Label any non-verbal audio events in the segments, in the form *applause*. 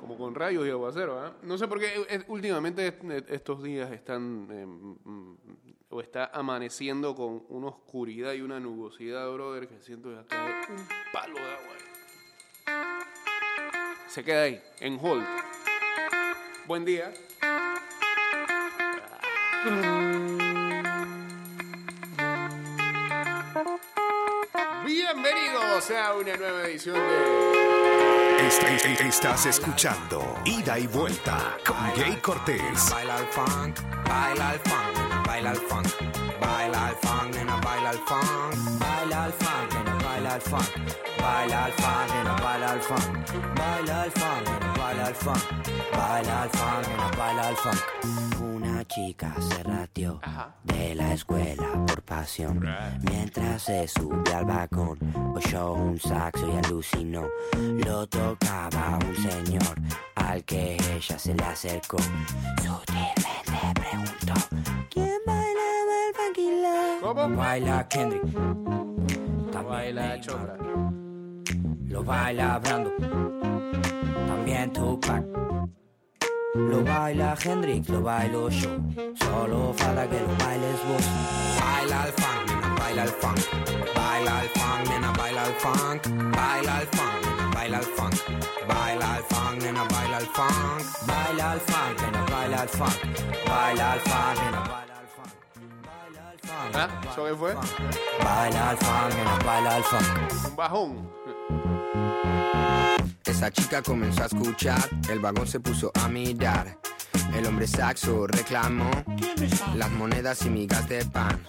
como con rayos y aguacero. ¿ah? No sé por qué eh, eh, últimamente eh, estos días están eh, mm, o está amaneciendo con una oscuridad y una nubosidad, brother, que siento que cae un palo de agua. Se queda ahí, en hold. Buen día. Bienvenidos a una nueva edición de Estás escuchando Ida y Vuelta con Gay Cortés. Baila el funk, baila el funk, baila el funk. Baila el funk, nena, baila el funk. Baila el funk, nena, baila el funk. Baila el funk, nena, baila el funk. Baila el funk, nena, baila el funk. Baila el funk, nena, baila el funk. Chica se ratió de la escuela por pasión. Mientras se sube al balcón, oyó un saxo y alucinó. Lo tocaba un señor al que ella se le acercó. Sutilmente preguntó: ¿Quién bailaba el love? ¿Cómo? Baila Kendrick. También Baila. Chopra. Lo baila Brando. También Tupac. Lo baila Hendrix, lo bailo yo. Solo falta que lo bailes vos. Baila el funk, nena, baila el funk. Baila el funk, nena, baila el funk. Baila el funk, nena, baila el funk. Baila el funk, nena, baila el funk. Baila el funk, nena, baila el funk. Baila el funk, nena, baila el funk. ¿Ah? ¿Eso qué fue? Baila el funk, nena, baila el funk. Un bajón. Esa chica comenzó a escuchar, el vagón se puso a mirar. El hombre saxo reclamó las monedas y migas de pan.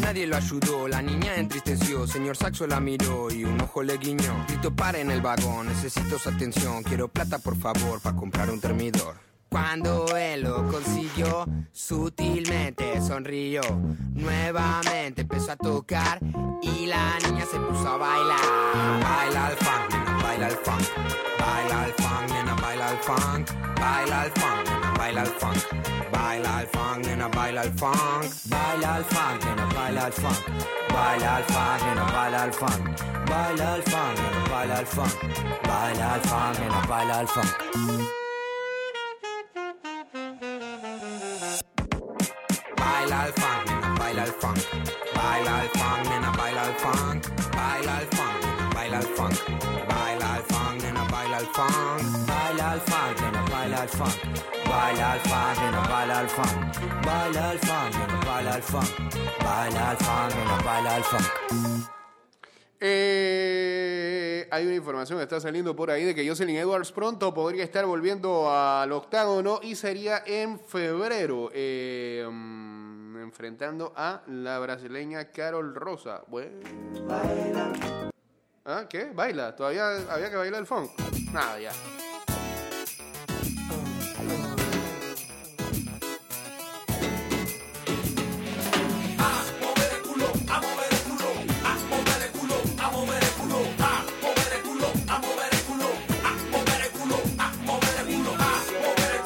Nadie lo ayudó, la niña entristeció. Señor Saxo la miró y un ojo le guiñó. Grito, para en el vagón, necesito su atención. Quiero plata, por favor, para comprar un termidor. Cuando él lo consiguió, sutilmente sonrió. Nuevamente empezó a tocar y la niña se puso a bailar. Baila el funk, nena, baila el funk. Baila el funk, nena, baila el funk. Baila el funk, nena, baila el funk. Baila el funk, nena, baila el funk. Baila el funk, nena, baila el funk. Baila el funk, nena, baila el funk. Baila el funk, nena, baila el funk. Baila el funk, nena, baila el funk. baila al funk, nena, baila al funk. Baila al funk, nena, baila al funk. Baila al funk, nena, baila al funk. Baila al funk, nena, baila al funk. Baila al funk, nena, baila al funk. Baila al funk, nena, baila al funk. Baila al funk, nena, baila al funk. Baila al funk, nena, baila al funk. Eh, hay una información que está saliendo por ahí de que Jocelyn Edwards pronto podría estar volviendo al octágono y sería en febrero. Eh, enfrentando a la brasileña Carol Rosa. Bueno. ¿Ah, ¿Qué? ¿Baila? ¿Todavía había que bailar el funk? Nada, ya.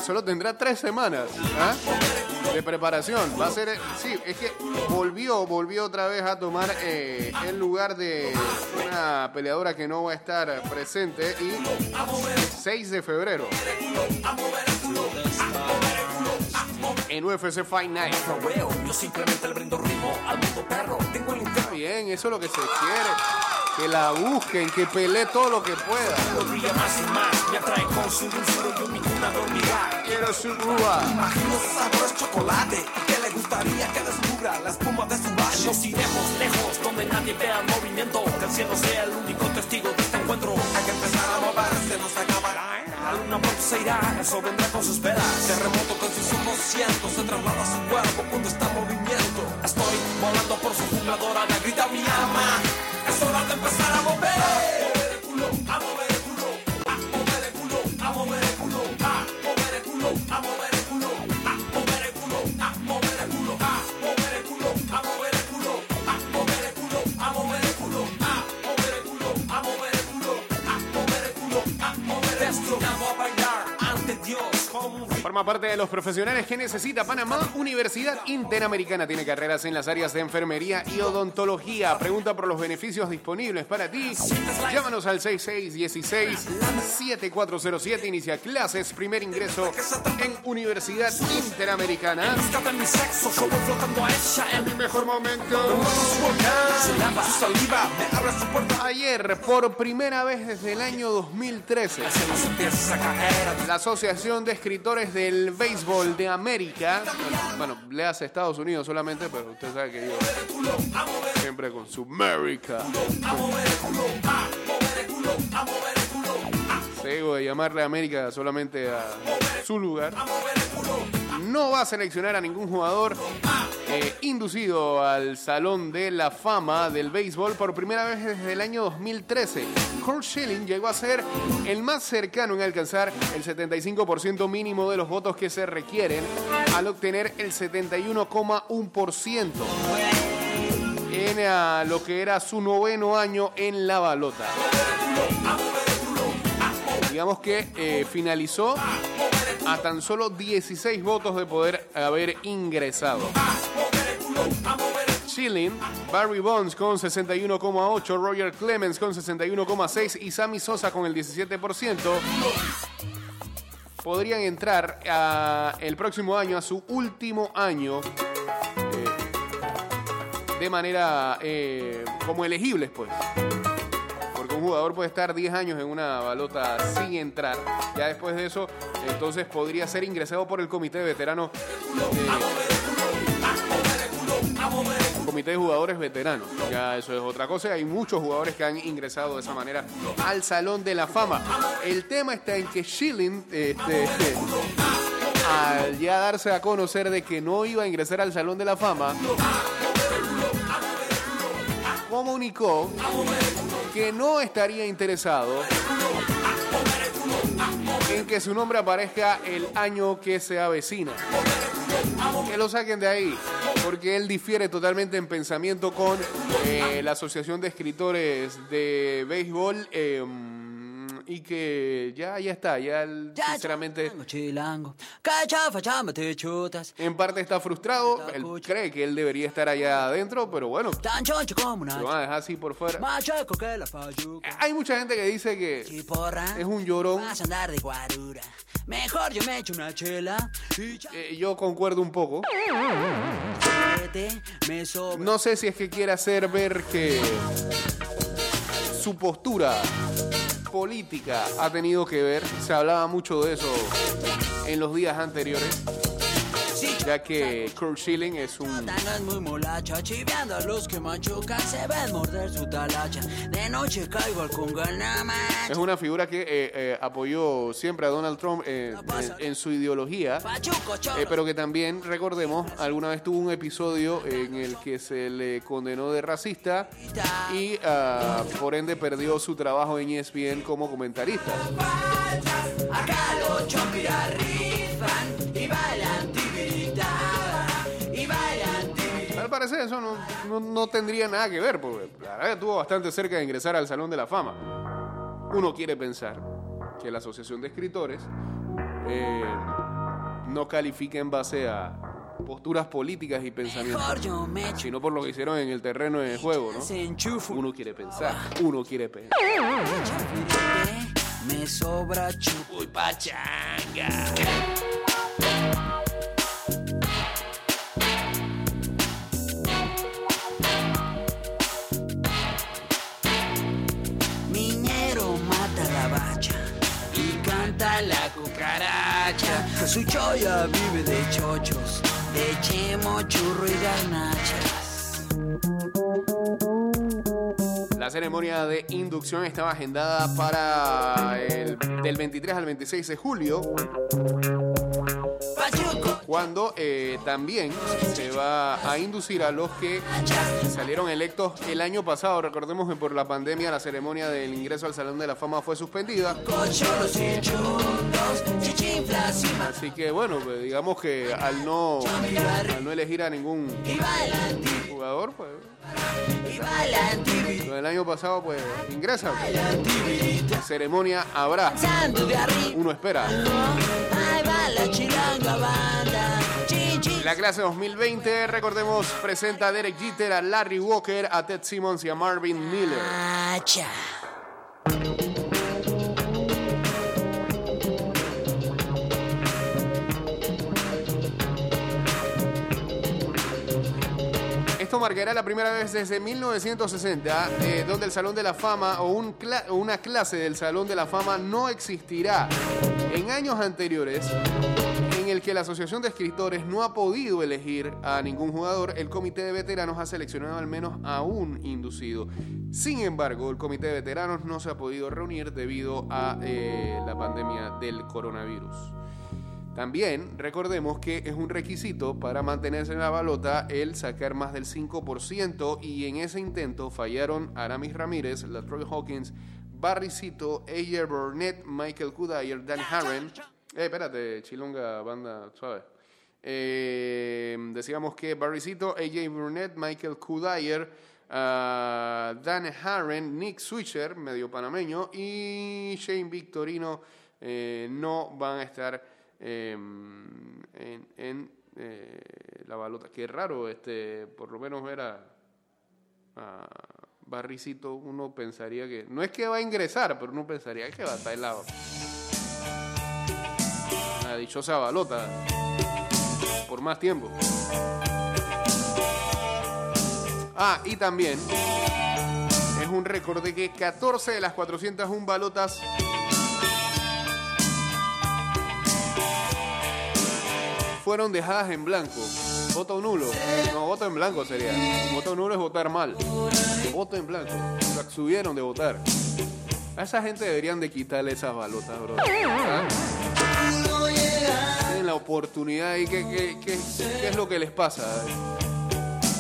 Solo tendrá tres semanas ¿ah? De preparación. Va a ser, eh, sí, es que volvió, volvió otra vez a tomar eh, el lugar de una peleadora que no va a estar presente y 6 de febrero en UFC Fight Night. Yo simplemente le brindo ritmo al mundo perro. Tengo el Está bien, eso es lo que se quiere. Que la busquen, que pelee todo lo que pueda. más y más. Me atrae con su dulzura y mi cuna dormirá. Quiero su uva. Imagino su sabor es chocolate. Que le gustaría que descubra la espuma de su valle. Nos iremos lejos, donde nadie vea el movimiento. Que el cielo sea el único testigo de este encuentro. Hay que empezar a moverse, no se acabará. La luna pronto se irá, el sol vendrá con sus velas. Terremoto con sus ojos cientos se traslada a su cuerpo cuando está en movimiento. Estoy volando por su jungla dorada, grita mi alma. Es hora de empezar a de los profesionales que necesita Panamá. Universidad Interamericana tiene carreras en las áreas de enfermería y odontología. Pregunta por los beneficios disponibles para ti. Llámanos al 6616-7407. Inicia clases. Primer ingreso en Universidad Interamericana. En mi mejor momento. Ayer, por primera vez desde el año 2013, Se nos empieza a caer. la Asociación de Escritores del Béisbol de América, bueno, le hace Estados Unidos solamente, pero usted sabe que yo siempre con su América. Sigo de llamarle América solamente a su lugar. No va a seleccionar a ningún jugador eh, inducido al Salón de la Fama del Béisbol por primera vez desde el año 2013. Kurt Schilling llegó a ser el más cercano en alcanzar el 75% mínimo de los votos que se requieren al obtener el 71,1% en ah, lo que era su noveno año en la balota. Digamos que eh, finalizó a tan solo 16 votos de poder haber ingresado. Chilling, Barry Bonds con 61,8, Roger Clemens con 61,6 y Sammy Sosa con el 17% podrían entrar a- el próximo año a su último año eh, de manera eh, como elegibles, pues. Porque un jugador puede estar 10 años en una balota sin entrar. Ya después de eso, entonces podría ser ingresado por el comité de veteranos. eh, comité de jugadores veteranos. Ya eso es otra cosa. Hay muchos jugadores que han ingresado de esa manera al Salón de la Fama. El tema está en que Schilling, este, al ya darse a conocer de que no iba a ingresar al Salón de la Fama, comunicó que no estaría interesado que su nombre aparezca el año que se avecina. Que lo saquen de ahí, porque él difiere totalmente en pensamiento con eh, la Asociación de Escritores de Béisbol eh, y que ya, ya está, ya él, sinceramente Chilango, chilango. Cachafa, chamba, te chutas. en parte está frustrado, él cree que él debería estar allá adentro, pero bueno, Tan choncho como una. lo van a dejar así por fuera. Más que la. Hay mucha gente que dice que Chiporra. es un llorón. Vas a andar de guarura. Mejor yo me echo una chela. Y Eh, yo concuerdo un poco. No sé si es que quiere hacer ver que su postura política ha tenido que ver. Se hablaba mucho de eso en los días anteriores, ya que Kurt Schilling es un es muy molacha, chiveando a los que machucan, se ven morder su talacha. De noche caigo al es una figura que eh, eh, apoyó siempre a Donald Trump eh, en, en su ideología. Eh, pero que también, recordemos, alguna vez tuvo un episodio en el que se le condenó de racista y ah, por ende perdió su trabajo en ESPN como comentarista. Eso no, no- no tendría nada que ver, porque la verdad estuvo bastante cerca de ingresar al Salón de la Fama. Uno quiere pensar que la Asociación de Escritores eh, no califica en base a posturas políticas y pensamientos, me sino por lo que hicieron en el terreno de juego, ¿no? Uno quiere pensar, uno quiere pensar. Me sobra chupo. Uy, pachanga. Cucaracha. Su choya vive de chochos, de chemo, churro y garnachas. La ceremonia de inducción estaba agendada para el del 23 al 26 de julio, cuando eh, también se va a inducir a los que salieron electos el año pasado. Recordemos que por la pandemia la ceremonia del ingreso al Salón de la Fama fue suspendida. Así que bueno, pues, digamos que al no, al no elegir a ningún jugador, pues lo del año pasado pues ingresa. tibirita. Ceremonia habrá. Uno espera. La clase 2020, recordemos, presenta a Derek Jeter, a Larry Walker, a Ted Simmons y a Marvin Miller. Acha. Esto marcará la primera vez desde 1960, eh, donde el Salón de la Fama o, un cla- o una clase del Salón de la Fama no existirá. En años anteriores, que la Asociación de Escritores no ha podido elegir a ningún jugador, el Comité de Veteranos ha seleccionado al menos a un inducido. Sin embargo, el Comité de Veteranos no se ha podido reunir debido a eh, la pandemia del coronavirus. También recordemos que es un requisito para mantenerse en la balota el sacar más del 5% y en ese intento fallaron Aramis Ramírez, Latroy Hawkins, Barry Cito. Burnett, Michael Kudayer, Dan Harren. Eh, espérate, Chilonga, banda suave. Eh, decíamos que Barry Cito, A.J. Burnett, Michael Kudayer, ah, Dan Harren, Nick Switcher, medio panameño, y Shane Victorino eh, no van a estar eh, en, eh, la balota. Qué raro, este, por lo menos ver a, a Barricito, uno pensaría que, no es que va a ingresar, pero uno pensaría que va a estar la dichosa balota por más tiempo. Ah, y también es un récord de que 14 de las 401 balotas fueron dejadas en blanco. Voto nulo. No, voto en blanco sería. Voto nulo es votar mal. Voto en blanco. Se abstuvieron de votar. A esa gente deberían de quitarle esas balotas, bro. ¿Ah? Oportunidad y ¿qué, qué, qué- es lo que les pasa?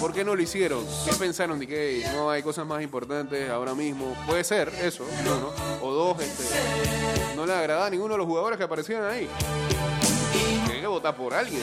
¿Por qué no lo hicieron? ¿Qué pensaron de que no hay cosas más importantes ahora mismo? Puede ser eso, uno. O dos, este, no le agrada a ninguno de los jugadores que aparecían ahí. Tienen que votar por alguien.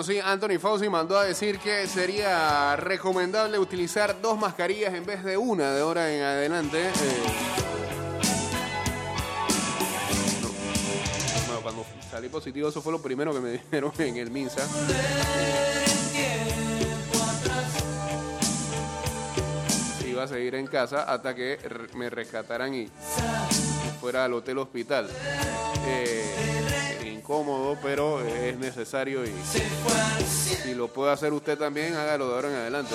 Bueno, sí, Anthony Fauci mandó a decir que sería recomendable utilizar dos mascarillas en vez de una de ahora en adelante. eh. Cuando salí positivo, eso fue lo primero que me *laughs* dijeron en el MINSA. Iba a seguir en casa hasta que me rescataran y fuera al hotel hospital. Eh, incómodo, pero es necesario y si lo puede hacer usted también, hágalo de ahora en adelante.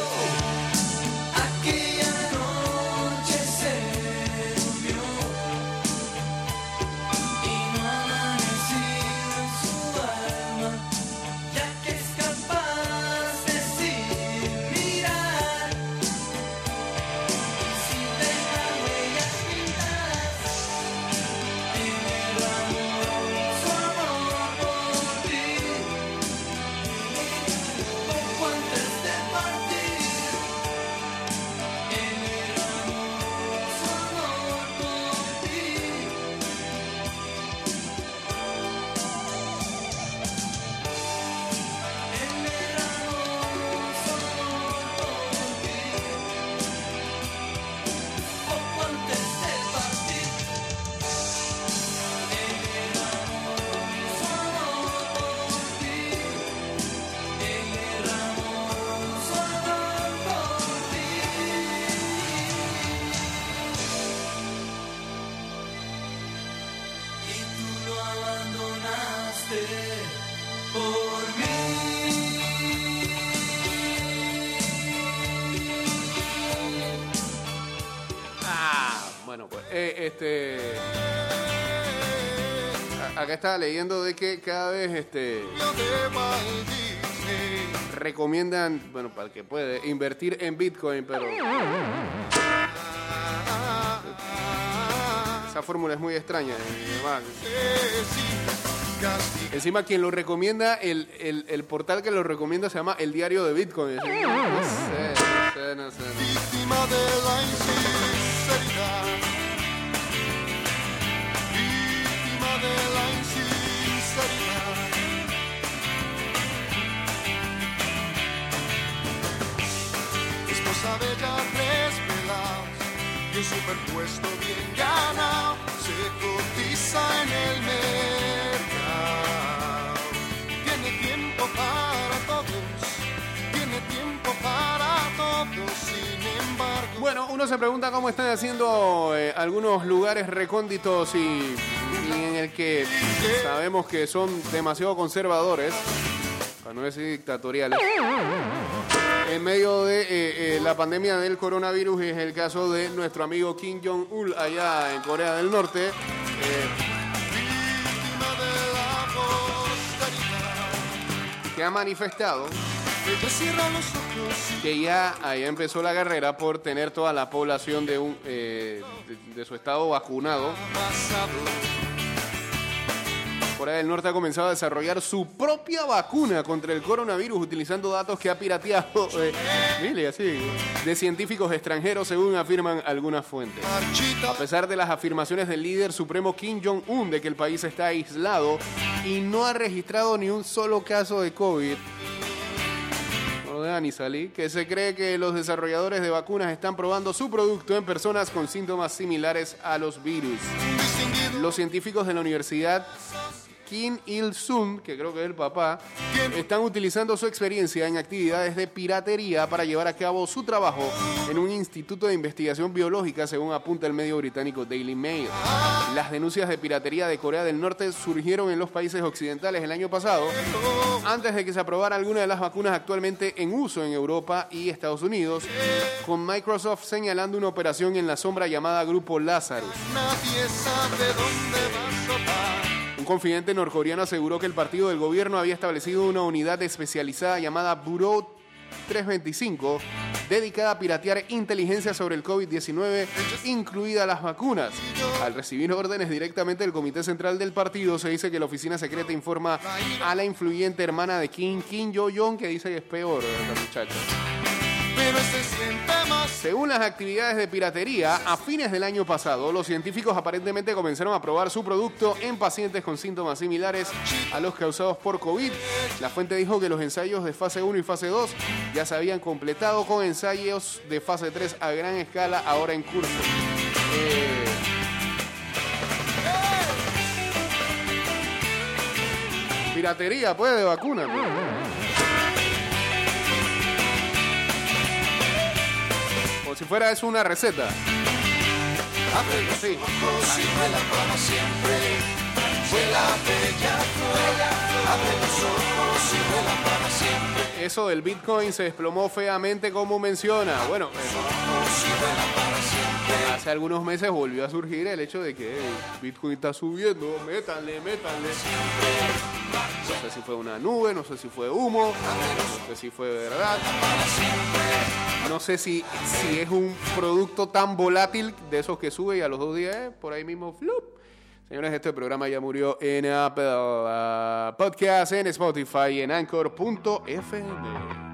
Bueno, pues eh, este a- acá estaba leyendo de que cada vez este recomiendan, bueno, para el que puede invertir en Bitcoin, pero esa fórmula es muy extraña. demás. Encima quien lo recomienda, el, el, el portal que lo recomienda se llama El Diario de Bitcoin. No sé, no sé, no sé. víctima de la insinceridad. Víctima de la insinceridad. Esposa ya tres pelados y un superpuesto bien ganado se cotiza en el Uno se pregunta cómo están haciendo eh, algunos lugares recónditos y, en el que sabemos que son demasiado conservadores, para no decir dictatoriales, en medio de eh, eh, la pandemia del coronavirus es el caso de nuestro amigo Kim Jong-un allá en Corea del Norte. que ha manifestado Ojos que ya allá empezó la carrera por tener toda la población de, un, eh, de, su estado vacunado. Corea del Norte ha comenzado a desarrollar su propia vacuna contra el coronavirus utilizando datos que ha pirateado *laughs* eh, de científicos extranjeros, según afirman algunas fuentes. A pesar de las afirmaciones del líder supremo Kim Jong-un de que el país está aislado y no ha registrado ni un solo caso de COVID, deja ni salir, que se cree que los desarrolladores de vacunas están probando su producto en personas con síntomas similares a los virus. Los científicos de la Universidad Kim Il-sung, que creo que es el papá, están utilizando su experiencia en actividades de piratería para llevar a cabo su trabajo en un instituto de investigación biológica, según apunta el medio británico Daily Mail. Las denuncias de piratería de Corea del Norte surgieron en los países occidentales el año pasado, antes de que se aprobara alguna de las vacunas actualmente en uso en Europa y Estados Unidos, con Microsoft señalando una operación en la sombra llamada Grupo Lazarus. Nadie sabe dónde va a. Un confidente norcoreano aseguró que el partido del gobierno había establecido una unidad especializada llamada Bureau 325 dedicada a piratear inteligencia sobre el COVID-19, incluidas las vacunas. Al recibir órdenes directamente del Comité Central del partido, se dice que la oficina secreta informa a la influyente hermana de Kim, Kim Yo-jong, que dice que es peor la muchacha. Pero se. Según las actividades de piratería, a fines del año pasado, los científicos aparentemente comenzaron a probar su producto en pacientes con síntomas similares a los causados por COVID. La fuente dijo que los ensayos de fase 1 y fase 2 ya se habían completado con ensayos de fase 3 a gran escala ahora en curso. Eh, Piratería, pues, de vacuna. pues. si fuera eso una receta. Ah, pues, sí. para siempre. Vuela, bella, vuela. Abre los ojos y vuela para siempre. Eso del Bitcoin se desplomó feamente como menciona. Bueno, eh, hace algunos meses volvió a surgir el hecho de que Bitcoin está subiendo. Métanle, métanle. No sé si fue una nube, no sé si fue humo, no sé si fue verdad. No sé si, si es un producto tan volátil de esos que sube y a los dos días, eh, por ahí mismo, flup. Señores, este programa ya murió en Apple uh, Podcast, en Spotify, en Anchor.fm.